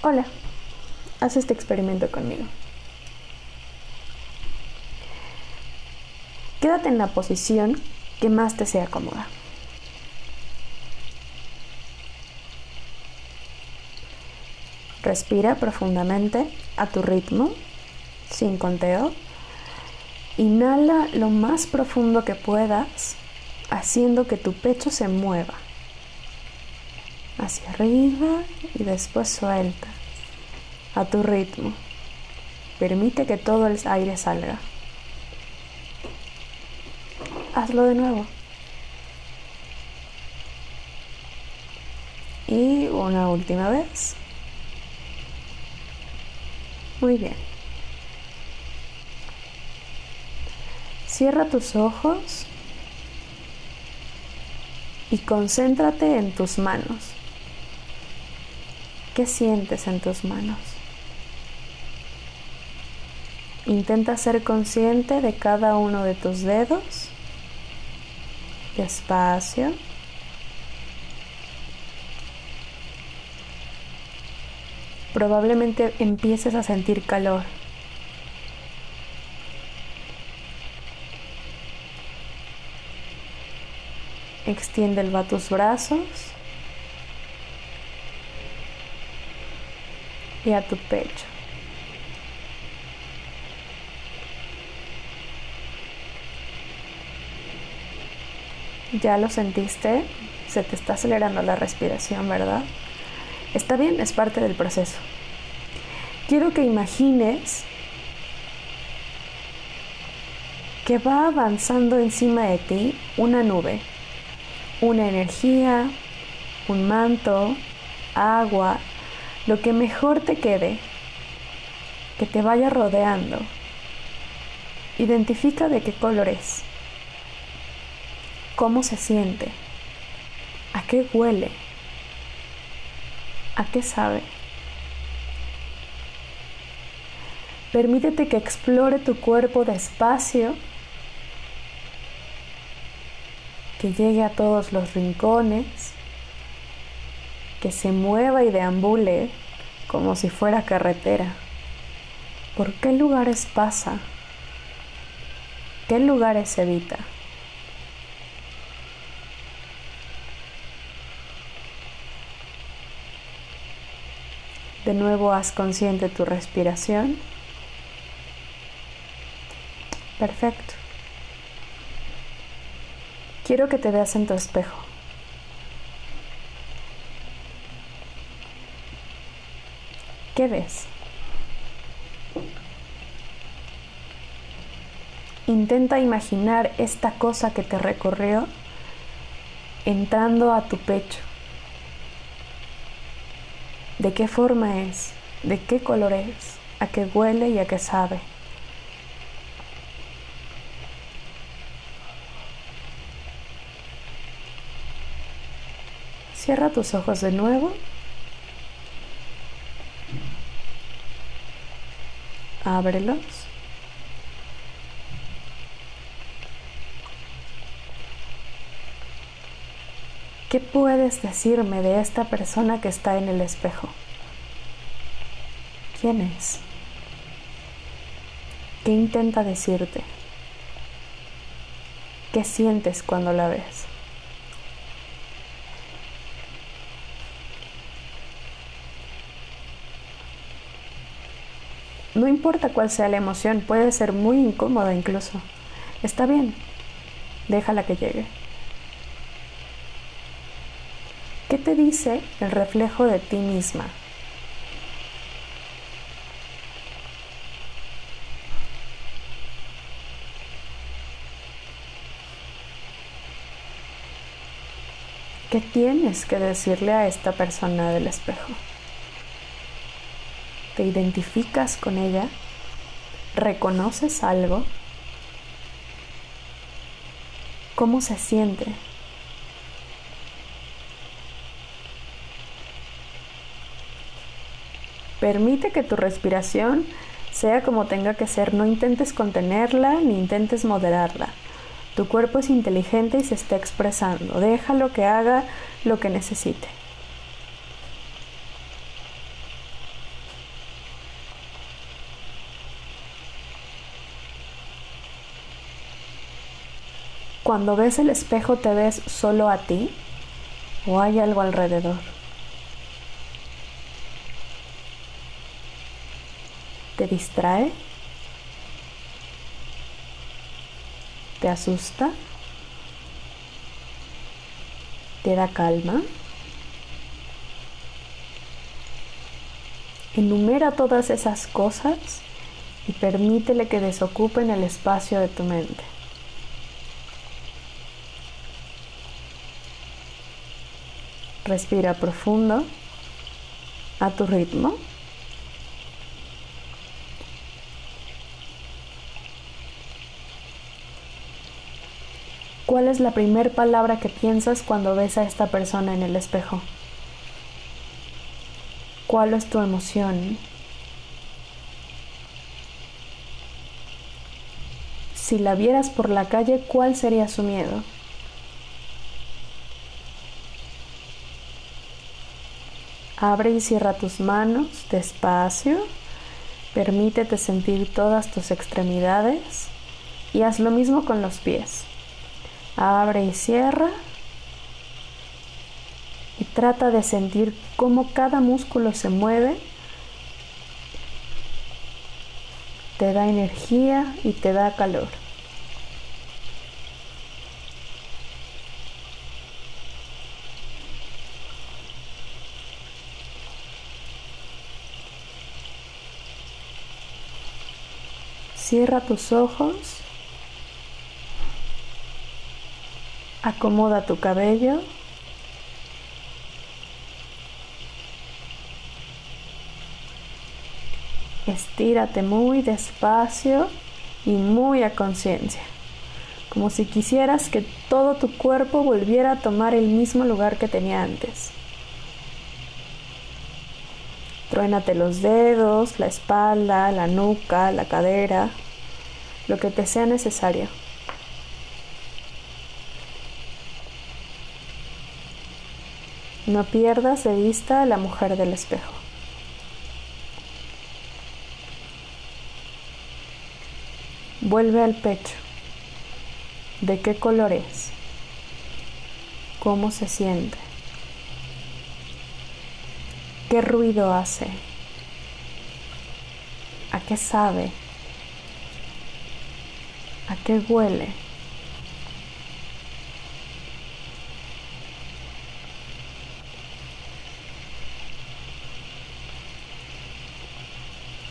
Hola, haz este experimento conmigo. Quédate en la posición que más te sea cómoda. Respira profundamente a tu ritmo, sin conteo. Inhala lo más profundo que puedas, haciendo que tu pecho se mueva. Hacia arriba y después suelta. A tu ritmo. Permite que todo el aire salga. Hazlo de nuevo. Y una última vez. Muy bien. Cierra tus ojos y concéntrate en tus manos. ¿Qué sientes en tus manos? Intenta ser consciente de cada uno de tus dedos. Despacio. probablemente empieces a sentir calor. Extiende tus brazos y a tu pecho. Ya lo sentiste, se te está acelerando la respiración, ¿verdad? Está bien, es parte del proceso. Quiero que imagines que va avanzando encima de ti una nube, una energía, un manto, agua, lo que mejor te quede, que te vaya rodeando. Identifica de qué color es, cómo se siente, a qué huele. ¿A qué sabe? Permítete que explore tu cuerpo despacio, que llegue a todos los rincones, que se mueva y deambule como si fuera carretera. ¿Por qué lugares pasa? ¿Qué lugares evita? De nuevo haz consciente tu respiración. Perfecto. Quiero que te veas en tu espejo. ¿Qué ves? Intenta imaginar esta cosa que te recorrió entrando a tu pecho de qué forma es, de qué color es, a qué huele y a qué sabe. Cierra tus ojos de nuevo. Ábrelos. ¿Qué puedes decirme de esta persona que está en el espejo? ¿Quién es? ¿Qué intenta decirte? ¿Qué sientes cuando la ves? Importa cuál sea la emoción, puede ser muy incómoda incluso. Está bien, déjala que llegue. ¿Qué te dice el reflejo de ti misma? ¿Qué tienes que decirle a esta persona del espejo? ¿Te identificas con ella? ¿Reconoces algo? ¿Cómo se siente? Permite que tu respiración sea como tenga que ser, no intentes contenerla ni intentes moderarla. Tu cuerpo es inteligente y se está expresando. Déjalo que haga lo que necesite. Cuando ves el espejo te ves solo a ti o hay algo alrededor. ¿Te distrae? ¿Te asusta? ¿Te da calma? Enumera todas esas cosas y permítele que desocupen el espacio de tu mente. Respira profundo a tu ritmo. ¿Cuál es la primera palabra que piensas cuando ves a esta persona en el espejo? ¿Cuál es tu emoción? Si la vieras por la calle, ¿cuál sería su miedo? Abre y cierra tus manos despacio. Permítete sentir todas tus extremidades y haz lo mismo con los pies. Abre y cierra. Y trata de sentir cómo cada músculo se mueve. Te da energía y te da calor. Cierra tus ojos Acomoda tu cabello. Estírate muy despacio y muy a conciencia, como si quisieras que todo tu cuerpo volviera a tomar el mismo lugar que tenía antes. Truénate los dedos, la espalda, la nuca, la cadera, lo que te sea necesario. No pierdas de vista a la mujer del espejo. Vuelve al pecho. ¿De qué color es? ¿Cómo se siente? ¿Qué ruido hace? ¿A qué sabe? ¿A qué huele?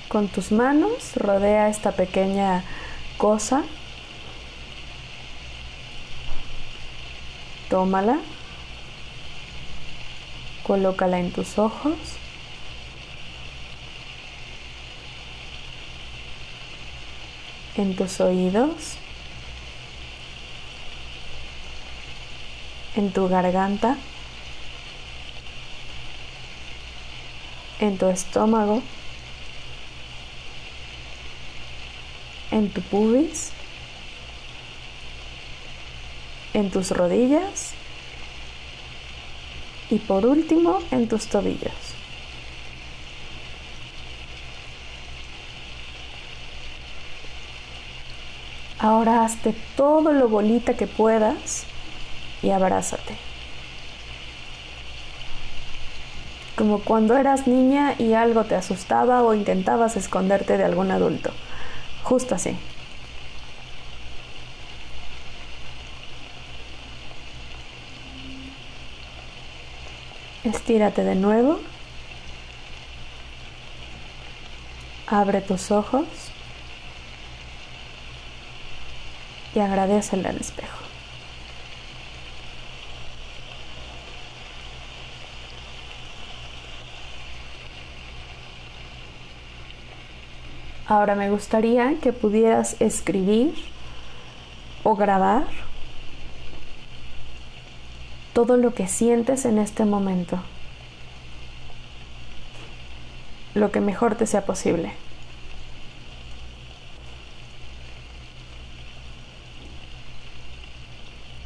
Con tus manos rodea esta pequeña cosa. Tómala. Colócala en tus ojos. En tus oídos. En tu garganta. En tu estómago. en tu pubis, en tus rodillas y por último en tus tobillos. Ahora hazte todo lo bolita que puedas y abrázate. Como cuando eras niña y algo te asustaba o intentabas esconderte de algún adulto. Justo así. Estírate de nuevo. Abre tus ojos y agradecele al espejo. Ahora me gustaría que pudieras escribir o grabar todo lo que sientes en este momento. Lo que mejor te sea posible.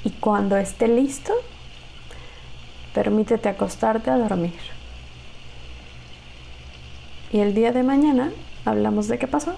Y cuando esté listo, permítete acostarte a dormir. Y el día de mañana hablamos de qué pasó.